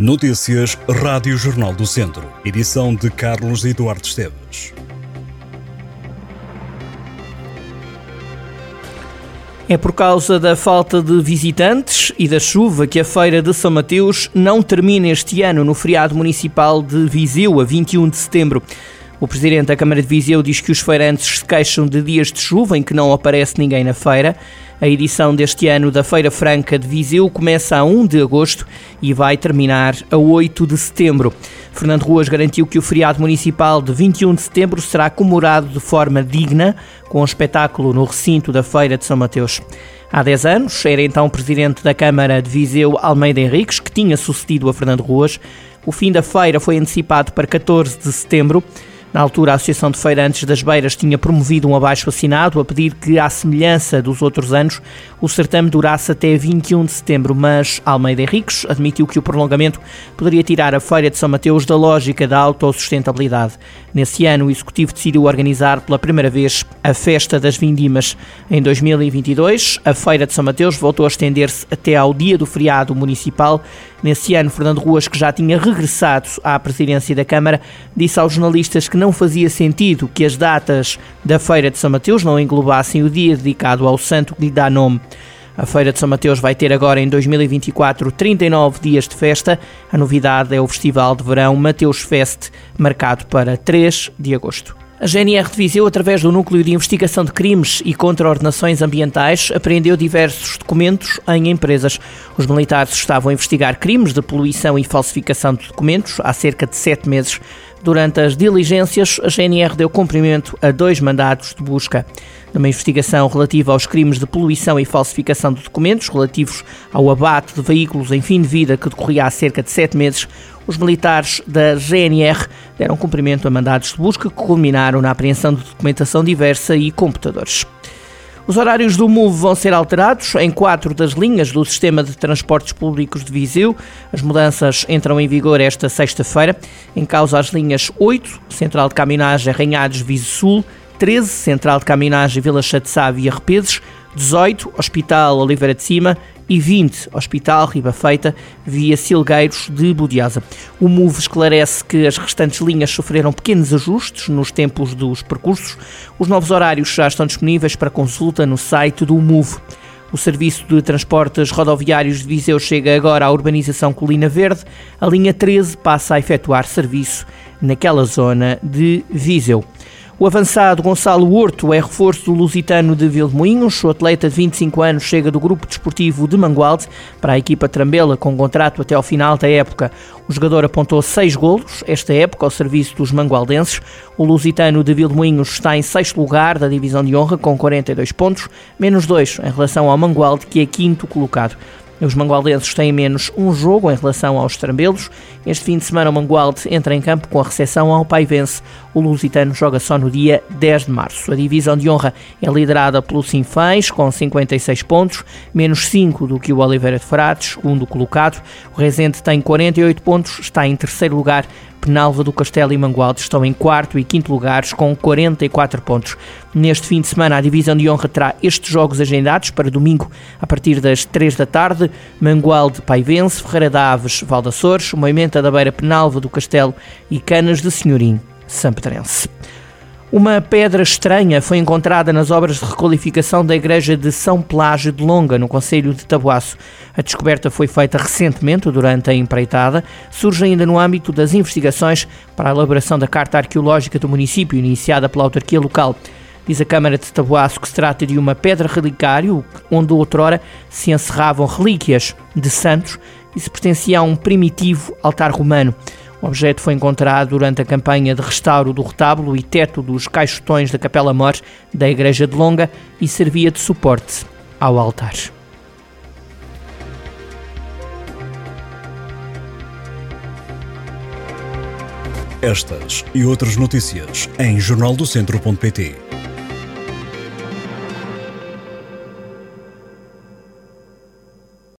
Notícias Rádio Jornal do Centro. Edição de Carlos Eduardo Esteves. É por causa da falta de visitantes e da chuva que a Feira de São Mateus não termina este ano no feriado municipal de Viseu, a 21 de setembro. O presidente da Câmara de Viseu diz que os feirantes se queixam de dias de chuva em que não aparece ninguém na feira. A edição deste ano da Feira Franca de Viseu começa a 1 de agosto e vai terminar a 8 de setembro. Fernando Ruas garantiu que o feriado municipal de 21 de setembro será comemorado de forma digna, com um espetáculo no recinto da Feira de São Mateus. Há 10 anos, era então presidente da Câmara de Viseu Almeida Henriques, que tinha sucedido a Fernando Ruas. O fim da feira foi antecipado para 14 de setembro. Na altura, a Associação de Feirantes das Beiras tinha promovido um abaixo-assinado a pedir que, à semelhança dos outros anos, o certame durasse até 21 de setembro, mas Almeida Henriques admitiu que o prolongamento poderia tirar a Feira de São Mateus da lógica da autossustentabilidade. Nesse ano, o Executivo decidiu organizar pela primeira vez a Festa das Vindimas. Em 2022, a Feira de São Mateus voltou a estender-se até ao dia do feriado municipal. Nesse ano, Fernando Ruas, que já tinha regressado à presidência da Câmara, disse aos jornalistas que não fazia sentido que as datas da Feira de São Mateus não englobassem o dia dedicado ao santo que lhe dá nome. A Feira de São Mateus vai ter agora em 2024 39 dias de festa. A novidade é o Festival de Verão Mateus Fest, marcado para 3 de agosto. A GNR de Viseu, através do Núcleo de Investigação de Crimes e Contraordenações Ambientais, apreendeu diversos documentos em empresas. Os militares estavam a investigar crimes de poluição e falsificação de documentos há cerca de sete meses. Durante as diligências, a GNR deu cumprimento a dois mandados de busca. Numa investigação relativa aos crimes de poluição e falsificação de documentos relativos ao abate de veículos em fim de vida que decorria há cerca de sete meses, os militares da GNR deram cumprimento a mandados de busca que culminaram na apreensão de documentação diversa e computadores. Os horários do MOVE vão ser alterados em quatro das linhas do Sistema de Transportes Públicos de Viseu. As mudanças entram em vigor esta sexta-feira. Em causa as linhas 8, Central de Caminhagem Arranhados Viso Sul, 13, Central de Caminhagem Vila Chatzave e Arrepeses, 18, Hospital Oliveira de Cima e 20, Hospital Riba Feita, via Silgueiros de Budiasa. O MOVE esclarece que as restantes linhas sofreram pequenos ajustes nos tempos dos percursos. Os novos horários já estão disponíveis para consulta no site do MOVE. O Serviço de Transportes Rodoviários de Viseu chega agora à urbanização Colina Verde. A linha 13 passa a efetuar serviço naquela zona de Viseu. O avançado Gonçalo Horto é reforço do Lusitano de Vilmoinhos. O atleta de 25 anos chega do grupo desportivo de Mangualde para a equipa Trambela com contrato até ao final da época. O jogador apontou seis golos esta época ao serviço dos mangualdenses. O Lusitano de Vilmoinhos está em sexto lugar da divisão de honra com 42 pontos, menos dois em relação ao Mangualde que é quinto colocado. Os mangualdenses têm menos um jogo em relação aos trambelos. Este fim de semana o Mangualde entra em campo com a recepção ao Paivense. O Lusitano joga só no dia 10 de março. A divisão de honra é liderada pelo Sinfãs com 56 pontos, menos 5 do que o Oliveira de Frades, segundo colocado. O Rezende tem 48 pontos, está em terceiro lugar Penalva do Castelo e Mangualde estão em quarto e quinto lugares com 44 pontos. Neste fim de semana, a divisão de honra terá estes jogos agendados para domingo a partir das 3 da tarde: Mangualde Paivense, Ferreira da Aves, Valdaçores, Moimenta da Beira Penalva do Castelo e Canas de Senhorim, Sampedrense. Uma pedra estranha foi encontrada nas obras de requalificação da igreja de São Pelágio de Longa, no Conselho de Tabuaço. A descoberta foi feita recentemente, durante a empreitada. Surge ainda no âmbito das investigações para a elaboração da Carta Arqueológica do município, iniciada pela autarquia local. Diz a Câmara de Tabuaço que se trata de uma pedra relicário onde outrora se encerravam relíquias de santos e se pertencia a um primitivo altar romano. O objeto foi encontrado durante a campanha de restauro do retábulo e teto dos caixotões da Capela Mor da Igreja de Longa e servia de suporte ao altar. Estas e outras notícias em jornaldocentro.pt